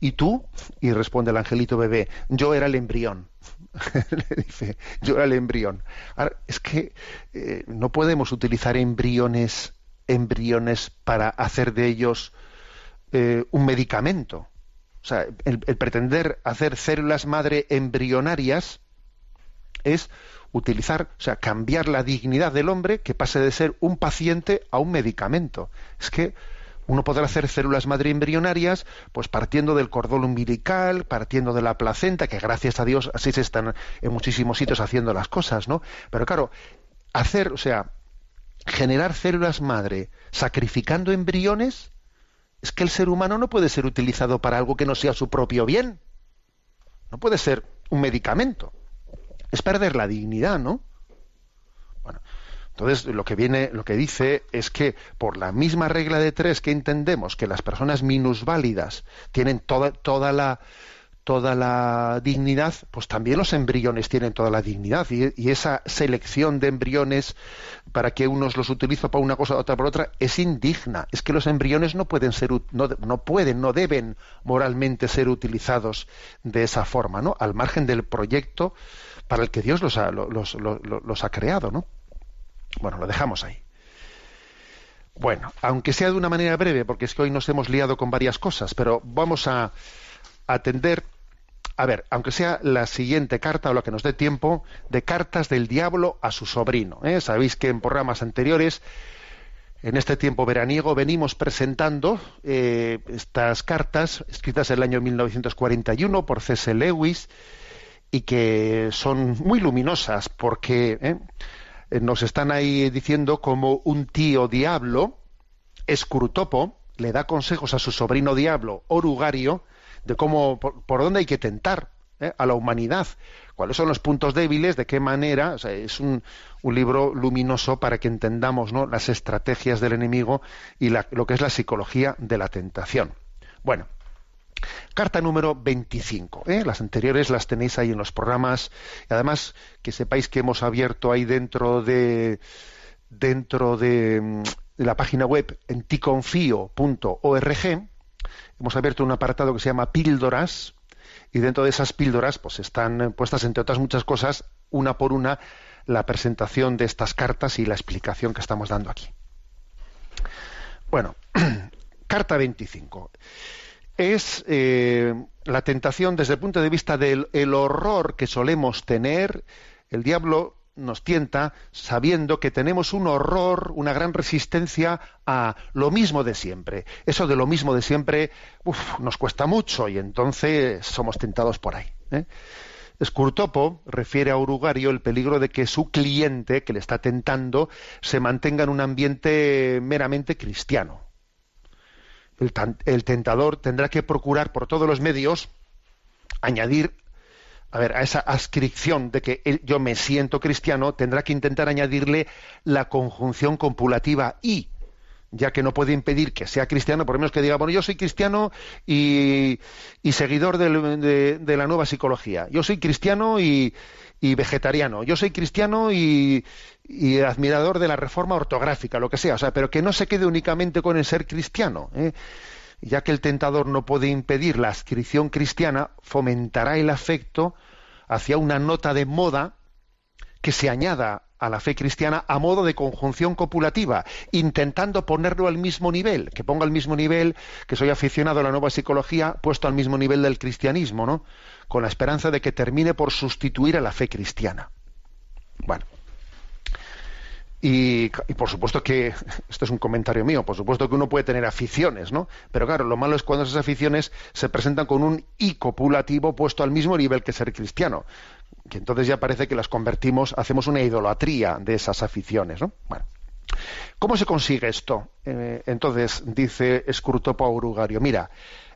[SPEAKER 1] ¿Y tú? Y responde el angelito bebé, yo era el embrión. Le dice, yo era el embrión. es que eh, no podemos utilizar embriones, embriones para hacer de ellos eh, un medicamento. O sea, el pretender hacer células madre embrionarias es utilizar, o sea, cambiar la dignidad del hombre que pase de ser un paciente a un medicamento. Es que uno podrá hacer células madre embrionarias, pues partiendo del cordón umbilical, partiendo de la placenta, que gracias a Dios así se están en muchísimos sitios haciendo las cosas, ¿no? Pero claro, hacer, o sea, generar células madre sacrificando embriones, es que el ser humano no puede ser utilizado para algo que no sea su propio bien. No puede ser un medicamento es perder la dignidad, ¿no? Bueno, entonces lo que viene, lo que dice es que por la misma regla de tres que entendemos que las personas minusválidas tienen toda, toda la toda la dignidad, pues también los embriones tienen toda la dignidad y, esa selección de embriones para que unos los utilicen para una cosa, otra por otra, es indigna. Es que los embriones no pueden ser, no, no pueden, no deben moralmente ser utilizados de esa forma, ¿no? Al margen del proyecto para el que Dios los ha, ha creado, ¿no? Bueno, lo dejamos ahí. Bueno, aunque sea de una manera breve, porque es que hoy nos hemos liado con varias cosas, pero vamos a atender, a ver, aunque sea la siguiente carta o la que nos dé tiempo, de cartas del diablo a su sobrino. ¿eh? Sabéis que en programas anteriores, en este tiempo veraniego, venimos presentando eh, estas cartas escritas en el año 1941 por C.S. Lewis, y que son muy luminosas porque ¿eh? nos están ahí diciendo como un tío diablo, Escrutopo, le da consejos a su sobrino diablo, Orugario, de cómo, por, dónde hay que tentar ¿eh? a la humanidad, cuáles son los puntos débiles, de qué manera, es un, un, libro luminoso para que entendamos ¿no? las estrategias del enemigo y lo que es la psicología de la tentación. Bueno, Carta número 25. ¿eh? Las anteriores las tenéis ahí en los programas. Y además, que sepáis que hemos abierto ahí dentro de dentro de, la página web en ticonfio.org hemos abierto un apartado que se llama píldoras y dentro de esas píldoras pues están puestas entre otras muchas cosas una por una la presentación de estas cartas y la explicación que estamos dando aquí. Bueno, carta 25 es eh, la tentación desde el punto de vista del horror que solemos tener. El diablo nos tienta sabiendo que tenemos un horror, una gran resistencia a lo mismo de siempre. Eso de lo mismo de siempre nos cuesta mucho y entonces somos tentados por ahí. ¿eh? Escurtopo refiere a Urugario el peligro de que su cliente, que le está tentando, se mantenga en un ambiente meramente cristiano el, tentador tendrá que procurar por todos los medios añadir a ver, a esa ascripción de que yo me siento cristiano, tendrá que intentar añadirle la conjunción compulativa y, ya que no puede impedir que sea cristiano, por lo menos que diga, bueno, yo soy cristiano y, seguidor de, la nueva psicología. Yo soy cristiano y, y vegetariano. Yo soy cristiano y, y admirador de la reforma ortográfica, lo que sea, o sea, pero que no se quede únicamente con el ser cristiano. ¿eh? Ya que el tentador no puede impedir la adscripción cristiana, fomentará el afecto hacia una nota de moda que se añada a la fe cristiana a modo de conjunción copulativa, intentando ponerlo al mismo nivel, que ponga al mismo nivel, que soy aficionado a la nueva psicología, puesto al mismo nivel del cristianismo, ¿no? Con la esperanza de que termine por sustituir a la fe cristiana. Bueno, Y, por supuesto que, esto es un comentario mío, por supuesto que uno puede tener aficiones, ¿no? Pero claro, lo malo es cuando esas aficiones se presentan con un i copulativo puesto al mismo nivel que ser cristiano. Entonces ya parece que las convertimos, hacemos una idolatría de esas aficiones, ¿no? Bueno. ¿Cómo se consigue esto? Eh, entonces, dice Escrutopo Aurugario, mira,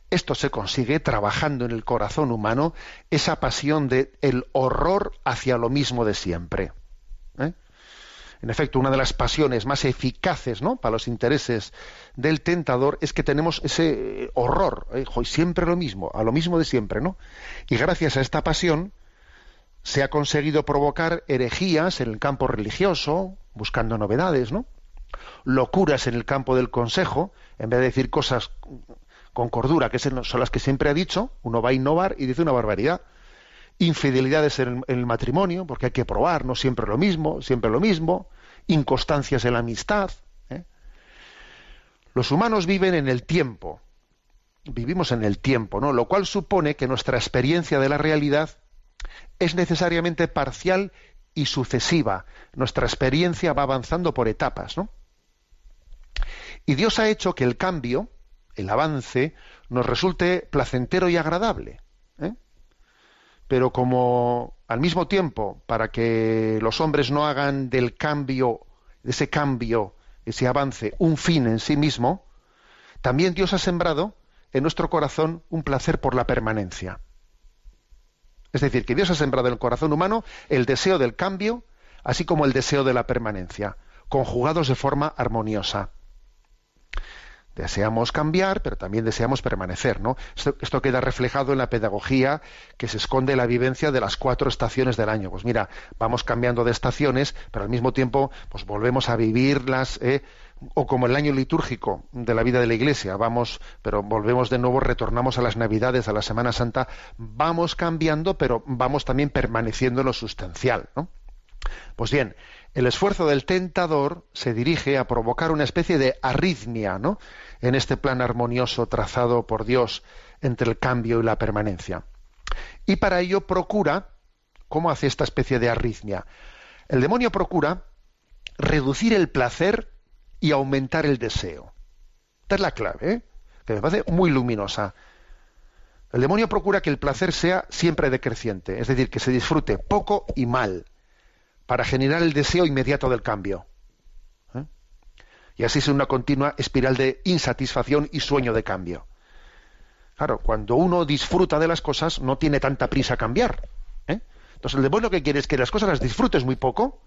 [SPEAKER 1] esto se consigue trabajando en el corazón humano esa pasión de el horror hacia lo mismo de siempre. ¿eh? En efecto, una de las pasiones más eficaces ¿no? para los intereses del tentador es que tenemos ese horror, ¿eh? siempre lo mismo, a lo mismo de siempre, ¿no? Y gracias a esta pasión se ha conseguido provocar herejías en el campo religioso, buscando novedades, ¿no? Locuras en el campo del consejo, en vez de decir cosas con cordura, que son las que siempre ha dicho, uno va a innovar y dice una barbaridad. Infidelidades en el, matrimonio, porque hay que probar, no siempre lo mismo, siempre lo mismo. Inconstancias en la amistad. ¿eh? Los humanos viven en el tiempo, vivimos en el tiempo, ¿no? Lo cual supone que nuestra experiencia de la realidad es necesariamente parcial y sucesiva. Nuestra experiencia va avanzando por etapas, ¿no? Y Dios ha hecho que el cambio, el avance, nos resulte placentero y agradable. ¿eh? Pero como al mismo tiempo, para que los hombres no hagan del cambio, de ese cambio, ese avance, un fin en sí mismo, también Dios ha sembrado en nuestro corazón un placer por la permanencia. Es decir, que Dios ha sembrado en el corazón humano el deseo del cambio, así como el deseo de la permanencia, conjugados de forma armoniosa. Deseamos cambiar, pero también deseamos permanecer, ¿no? Esto, queda reflejado en la pedagogía que se esconde en la vivencia de las cuatro estaciones del año. Pues mira, vamos cambiando de estaciones, pero al mismo tiempo, pues volvemos a vivirlas, ¿eh? O como el año litúrgico de la vida de la Iglesia, vamos, pero volvemos de nuevo, retornamos a las Navidades, a la Semana Santa, vamos cambiando, pero vamos también permaneciendo en lo sustancial, ¿no? Pues bien, el esfuerzo del tentador se dirige a provocar una especie de arritmia, ¿no? En este plan armonioso trazado por Dios entre el cambio y la permanencia. Y para ello procura, ¿cómo hace esta especie de arritmia? El demonio procura reducir el placer y aumentar el deseo. Esta es la clave, ¿eh? que me parece muy luminosa. El demonio procura que el placer sea siempre decreciente, es decir, que se disfrute poco y mal para generar el deseo inmediato del cambio. ¿eh? Y así es una continua espiral de insatisfacción y sueño de cambio. Claro, cuando uno disfruta de las cosas, no tiene tanta prisa a cambiar. ¿eh? Entonces, el demonio que quiere es que las cosas las disfrutes muy poco,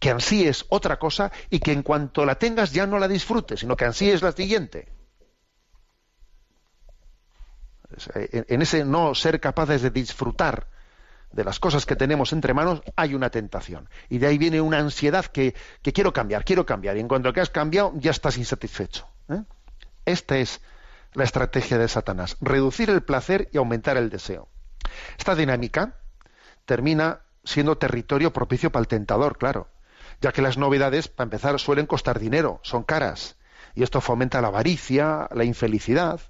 [SPEAKER 1] que ansíes otra cosa y que en cuanto la tengas ya no la disfrutes, sino que ansíes la siguiente. En ese no ser capaces de disfrutar de las cosas que tenemos entre manos hay una tentación. Y de ahí viene una ansiedad que, quiero cambiar, quiero cambiar. Y en cuanto que has cambiado, ya estás insatisfecho. ¿eh? Esta es la estrategia de Satanás. Reducir el placer y aumentar el deseo. Esta dinámica termina siendo territorio propicio para el tentador, claro. Ya que las novedades, para empezar, suelen costar dinero, son caras. Y esto fomenta la avaricia, la infelicidad.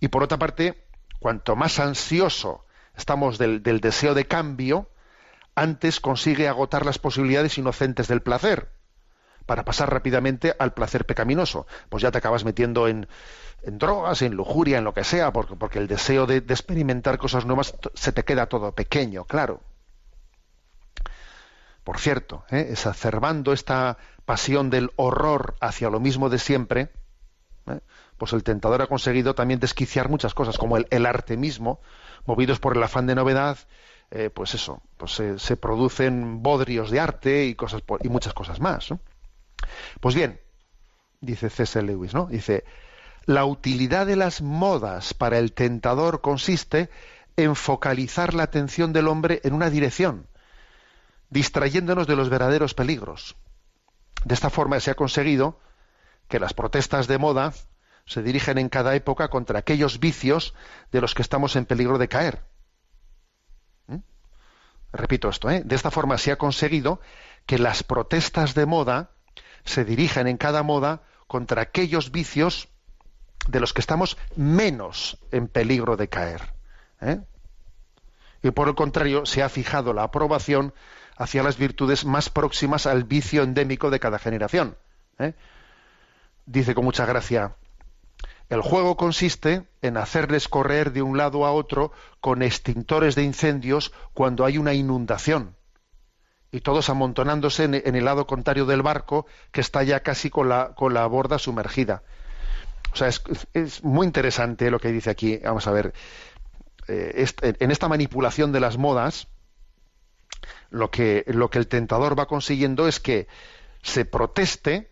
[SPEAKER 1] Y por otra parte, cuanto más ansioso estamos del, deseo de cambio, antes consigue agotar las posibilidades inocentes del placer para pasar rápidamente al placer pecaminoso. Pues ya te acabas metiendo en, drogas, en lujuria, en lo que sea, porque, porque el deseo de, experimentar cosas nuevas se te queda todo pequeño, claro. Por cierto, ¿eh? exacerbando esta pasión del horror hacia lo mismo de siempre, ¿eh? pues el tentador ha conseguido también desquiciar muchas cosas, como el arte mismo, movidos por el afán de novedad, eh, pues eso, pues se, producen bodrios de arte y cosas y muchas cosas más. Pues bien, dice C.S. Lewis, ¿no? Dice, la utilidad de las modas para el tentador consiste en focalizar la atención del hombre en una dirección, distrayéndonos de los verdaderos peligros. De esta forma se ha conseguido que las protestas de moda se dirigen en cada época contra aquellos vicios de los que estamos en peligro de caer. ¿Mm? Repito esto, ¿eh? de esta forma se ha conseguido que las protestas de moda se dirigen en cada moda contra aquellos vicios de los que estamos menos en peligro de caer. ¿eh? Y por el contrario, se ha fijado la aprobación hacia las virtudes más próximas al vicio endémico de cada generación. ¿eh? Dice con mucha gracia, el juego consiste en hacerles correr de un lado a otro con extintores de incendios cuando hay una inundación y todos amontonándose en, el lado contrario del barco que está ya casi con la, con la borda sumergida. O sea, es, muy interesante lo que dice aquí. Vamos a ver. Eh, en esta manipulación de las modas, lo que, lo que el tentador va consiguiendo es que se proteste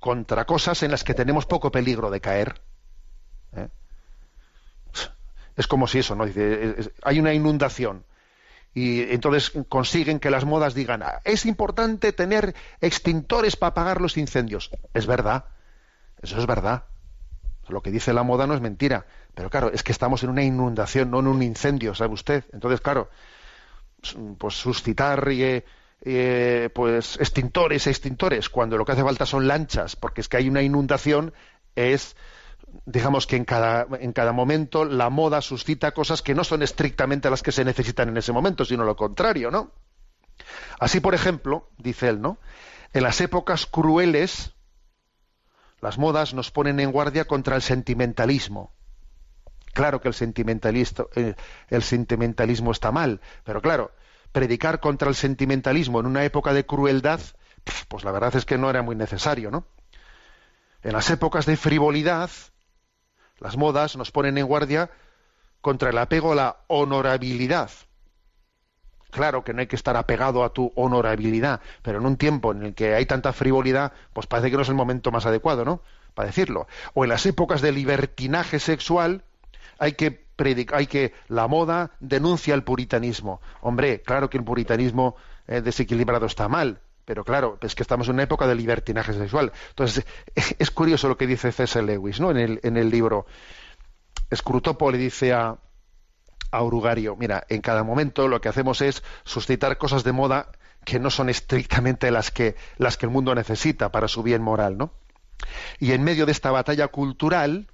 [SPEAKER 1] contra cosas en las que tenemos poco peligro de caer. ¿eh? Es como si eso, ¿no? Dice, hay una inundación y entonces consiguen que las modas digan, ah, es importante tener extintores para apagar los incendios. Es verdad, eso es verdad. Lo que dice la moda no es mentira. Pero claro, es que estamos en una inundación, no en un incendio, ¿sabe usted? Entonces, claro, pues suscitar eh, eh, pues extintores, extintores, cuando lo que hace falta son lanchas, porque es que hay una inundación, es digamos que en cada, en cada momento la moda suscita cosas que no son estrictamente las que se necesitan en ese momento, sino lo contrario, ¿no? Así, por ejemplo, dice él, ¿no? En las épocas crueles, las modas nos ponen en guardia contra el sentimentalismo. Claro que el, sentimentalismo, eh, el sentimentalismo está mal, pero claro, predicar contra el sentimentalismo en una época de crueldad, pues la verdad es que no era muy necesario, ¿no? En las épocas de frivolidad, las modas nos ponen en guardia contra el apego a la honorabilidad. Claro que no hay que estar apegado a tu honorabilidad, pero en un tiempo en el que hay tanta frivolidad, pues parece que no es el momento más adecuado, ¿no? Para decirlo. O en las épocas de libertinaje sexual, hay que hay que la moda denuncia el puritanismo. Hombre, claro que el puritanismo eh, desequilibrado está mal, pero claro, es que estamos en una época de libertinaje sexual. Entonces, es curioso lo que dice C.S. Lewis, ¿no? En el, en el libro. Scrutopo le dice a, a Urugario, mira, en cada momento lo que hacemos es suscitar cosas de moda que no son estrictamente las que, las que el mundo necesita para su bien moral, ¿no? Y en medio de esta batalla cultural,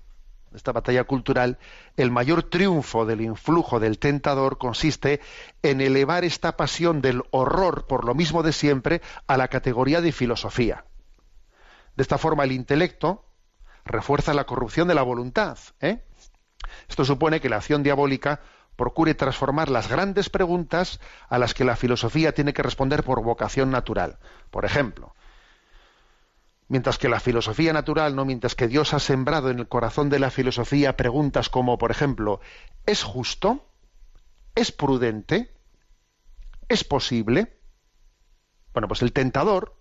[SPEAKER 1] esta batalla cultural, el mayor triunfo del influjo del tentador consiste en elevar esta pasión del horror por lo mismo de siempre a la categoría de filosofía. De esta forma, el intelecto refuerza la corrupción de la voluntad. ¿eh? Esto supone que la acción diabólica procure transformar las grandes preguntas a las que la filosofía tiene que responder por vocación natural. Por ejemplo, Mientras que la filosofía natural, no mientras que Dios ha sembrado en el corazón de la filosofía preguntas como, por ejemplo, ¿es justo? ¿Es prudente? ¿Es posible? Bueno, pues el tentador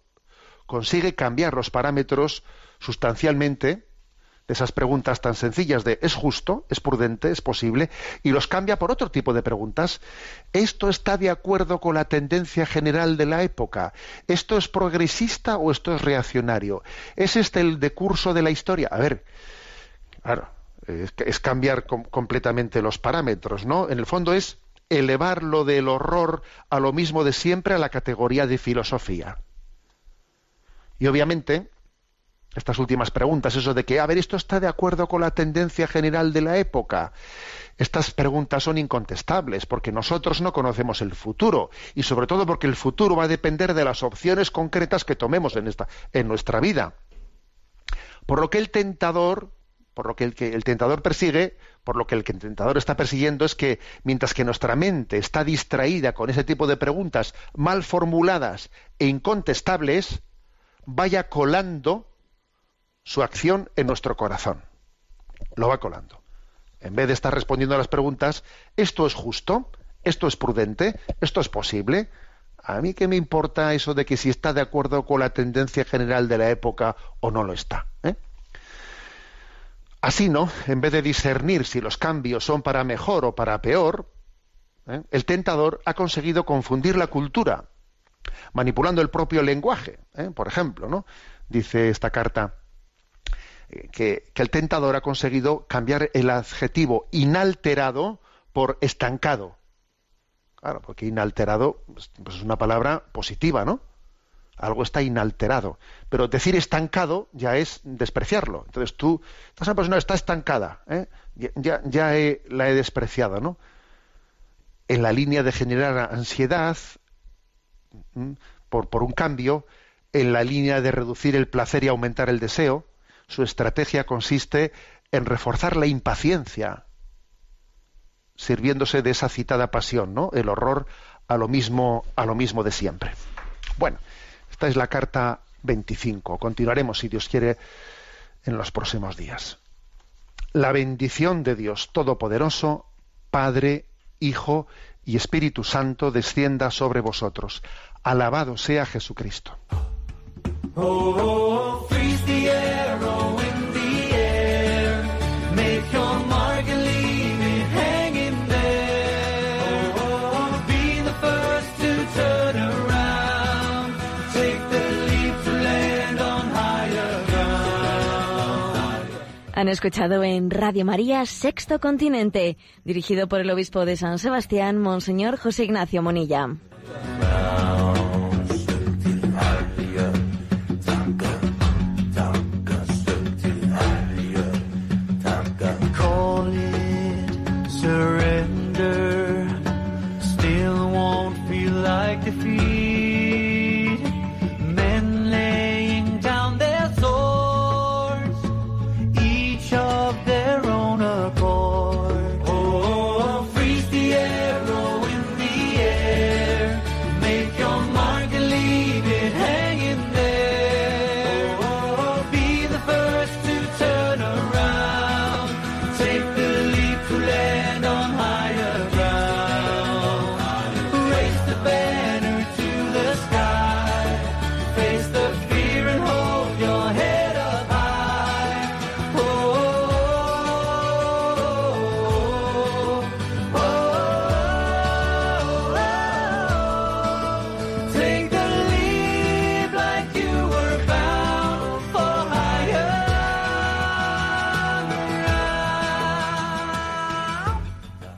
[SPEAKER 1] consigue cambiar los parámetros sustancialmente esas preguntas tan sencillas de ¿es justo? ¿es prudente? ¿es posible? y los cambia por otro tipo de preguntas. ¿Esto está de acuerdo con la tendencia general de la época? ¿Esto es progresista o esto es reaccionario? ¿Es este el decurso de la historia? A ver, claro, es, cambiar completamente los parámetros, ¿no? En el fondo es elevar lo del horror a lo mismo de siempre a la categoría de filosofía. Y obviamente, estas últimas preguntas, eso de que, a ver, esto está de acuerdo con la tendencia general de la época. Estas preguntas son incontestables porque nosotros no conocemos el futuro y sobre todo porque el futuro va a depender de las opciones concretas que tomemos en, esta, en nuestra vida. Por lo que el tentador, por lo que el, que el tentador persigue, por lo que el tentador está persiguiendo es que mientras que nuestra mente está distraída con ese tipo de preguntas mal formuladas e incontestables, vaya colando su acción en nuestro corazón. Lo va colando. En vez de estar respondiendo a las preguntas, ¿esto es justo? ¿Esto es prudente? ¿Esto es posible? A mí qué me importa eso de que si está de acuerdo con la tendencia general de la época o no lo está. ¿eh? Así, ¿no? En vez de discernir si los cambios son para mejor o para peor, ¿eh? el tentador ha conseguido confundir la cultura, manipulando el propio lenguaje. ¿eh? Por ejemplo, ¿no? Dice esta carta, que, el tentador ha conseguido cambiar el adjetivo inalterado por estancado. Claro, porque inalterado pues, pues, es una palabra positiva, ¿no? Algo está inalterado. Pero decir estancado ya es despreciarlo. Entonces tú, esta persona está estancada, ¿eh? ya, la he despreciado, ¿no? en la línea de generar ansiedad por un cambio, en la línea de reducir el placer y aumentar el deseo, su estrategia consiste en reforzar la impaciencia, sirviéndose de esa citada pasión, ¿no? El horror a lo mismo, a lo mismo de siempre. Bueno, esta es la carta 25. Continuaremos, si Dios quiere, en los próximos días. La bendición de Dios Todopoderoso, Padre, Hijo y Espíritu Santo descienda sobre vosotros. Alabado sea Jesucristo. Oh,
[SPEAKER 2] Han escuchado en Radio María Sexto Continente, dirigido por el obispo de San Sebastián, Monseñor José Ignacio Monilla.